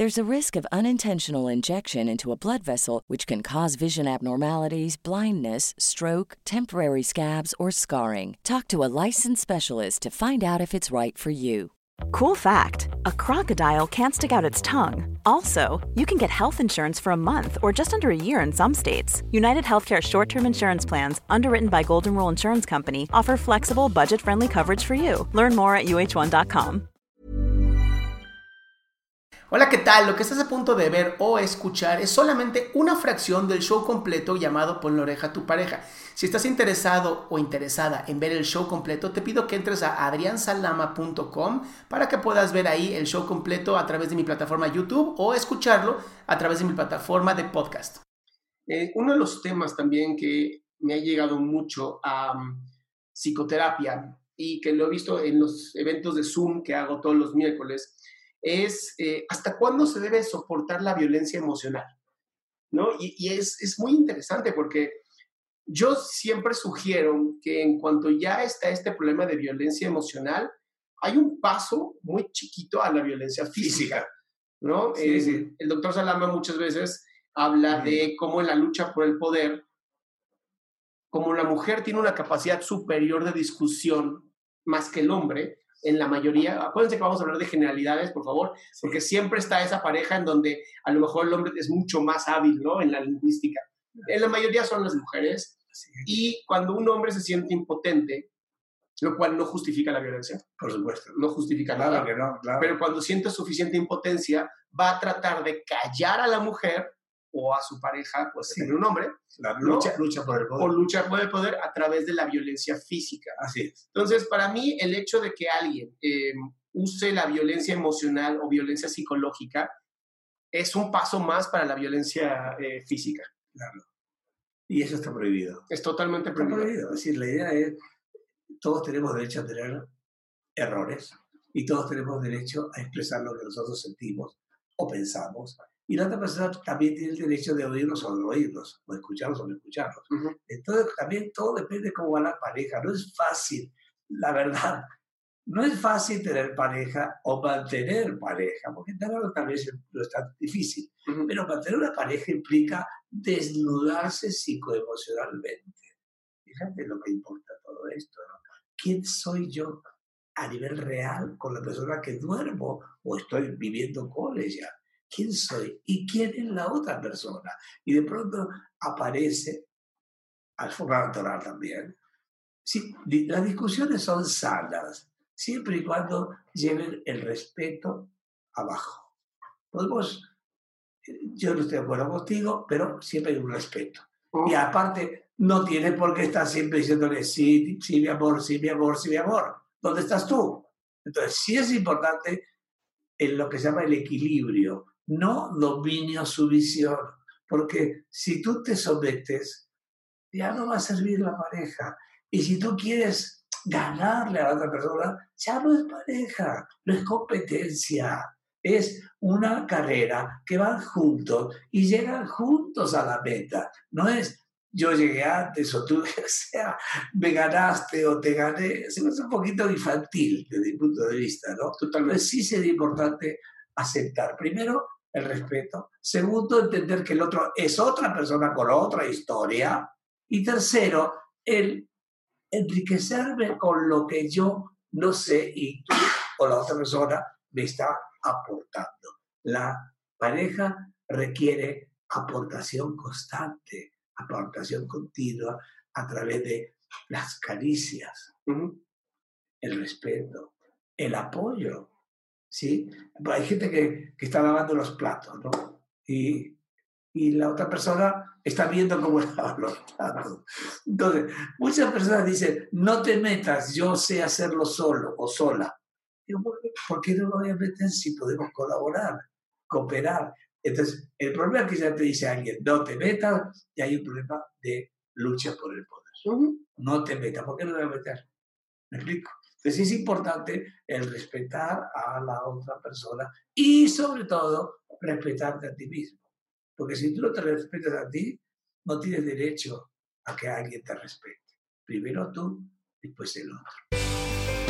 There's a risk of unintentional injection into a blood vessel, which can cause vision abnormalities, blindness, stroke, temporary scabs, or scarring. Talk to a licensed specialist to find out if it's right for you. Cool fact a crocodile can't stick out its tongue. Also, you can get health insurance for a month or just under a year in some states. United Healthcare short term insurance plans, underwritten by Golden Rule Insurance Company, offer flexible, budget friendly coverage for you. Learn more at uh1.com. Hola, ¿qué tal? Lo que estás a punto de ver o escuchar es solamente una fracción del show completo llamado Pon la oreja a tu pareja. Si estás interesado o interesada en ver el show completo, te pido que entres a adriansalama.com para que puedas ver ahí el show completo a través de mi plataforma YouTube o escucharlo a través de mi plataforma de podcast. Eh, uno de los temas también que me ha llegado mucho a um, psicoterapia y que lo he visto en los eventos de Zoom que hago todos los miércoles es eh, hasta cuándo se debe soportar la violencia emocional. ¿no? Y, es, es, muy interesante porque yo siempre sugiero que en cuanto ya está este problema de violencia emocional, hay un paso muy chiquito a la violencia física. ¿no? Eh, el doctor Salama muchas veces habla de cómo en la lucha por el poder, como la mujer tiene una capacidad superior de discusión más que el hombre, en la mayoría, acuérdense que vamos a hablar de generalidades, por favor, porque siempre está esa pareja en donde a lo mejor el hombre es mucho más hábil, ¿no? En la lingüística. En la mayoría son las mujeres. Y cuando un hombre se siente impotente, lo cual no justifica la violencia. Por supuesto. No justifica nada. Que no, claro. Pero cuando siente suficiente impotencia, va a tratar de callar a la mujer o a su pareja, pues sí. un hombre. La lucha, lucha por el poder. O lucha por el poder a través de la violencia física. Así es. Entonces, para mí, el hecho de que alguien eh, use la violencia emocional o violencia psicológica es un paso más para la violencia eh, física. Claro. Y eso está prohibido. Es totalmente prohibido. Está prohibido. Es decir, la idea es, todos tenemos derecho a tener errores y todos tenemos derecho a expresar lo que nosotros sentimos o pensamos y la otra persona también tiene el derecho de oírnos o no oírnos, o escucharnos o no escucharnos. Entonces, también todo depende de cómo va la pareja. No es fácil, la verdad. No es fácil tener pareja o mantener pareja, porque tal vez no es tan difícil. Pero mantener una pareja implica desnudarse psicoemocionalmente. Fíjate lo que importa todo esto. ¿no? ¿Quién soy yo a nivel real con la persona que duermo o estoy viviendo con ella? Quién soy y quién es la otra persona. Y de pronto aparece al natural también. Sí, las discusiones son sanas, siempre y cuando lleven el respeto abajo. Podemos, yo no estoy de acuerdo contigo, pero siempre hay un respeto. Y aparte, no tienes por qué estar siempre diciéndole, sí, sí, mi amor, sí, mi amor, sí, mi amor. ¿Dónde estás tú? Entonces, sí es importante en lo que se llama el equilibrio no dominio su visión, porque si tú te sometes, ya no va a servir la pareja. Y si tú quieres ganarle a la otra persona, ya no es pareja, no es competencia, es una carrera que van juntos y llegan juntos a la meta. No es yo llegué antes o tú, o sea, me ganaste o te gané. Es un poquito infantil desde mi punto de vista, ¿no? Totalmente. Sí sería importante aceptar. Primero, el respeto. Segundo, entender que el otro es otra persona con otra historia. Y tercero, el enriquecerme con lo que yo no sé y tú o la otra persona me está aportando. La pareja requiere aportación constante, aportación continua a través de las caricias, el respeto, el apoyo. ¿Sí? Hay gente que, que está lavando los platos, ¿no? Y, y la otra persona está viendo cómo lavan los platos. Entonces, muchas personas dicen, no te metas, yo sé hacerlo solo o sola. Digo, ¿por qué no lo voy a meter si podemos colaborar, cooperar? Entonces, el problema es que ya te dice alguien, no te metas, y hay un problema de lucha por el poder. No te metas, ¿por qué no te voy a meter? ¿Me explico? Entonces es importante el respetar a la otra persona y sobre todo respetarte a ti mismo. Porque si tú no te respetas a ti, no tienes derecho a que alguien te respete. Primero tú, después el otro.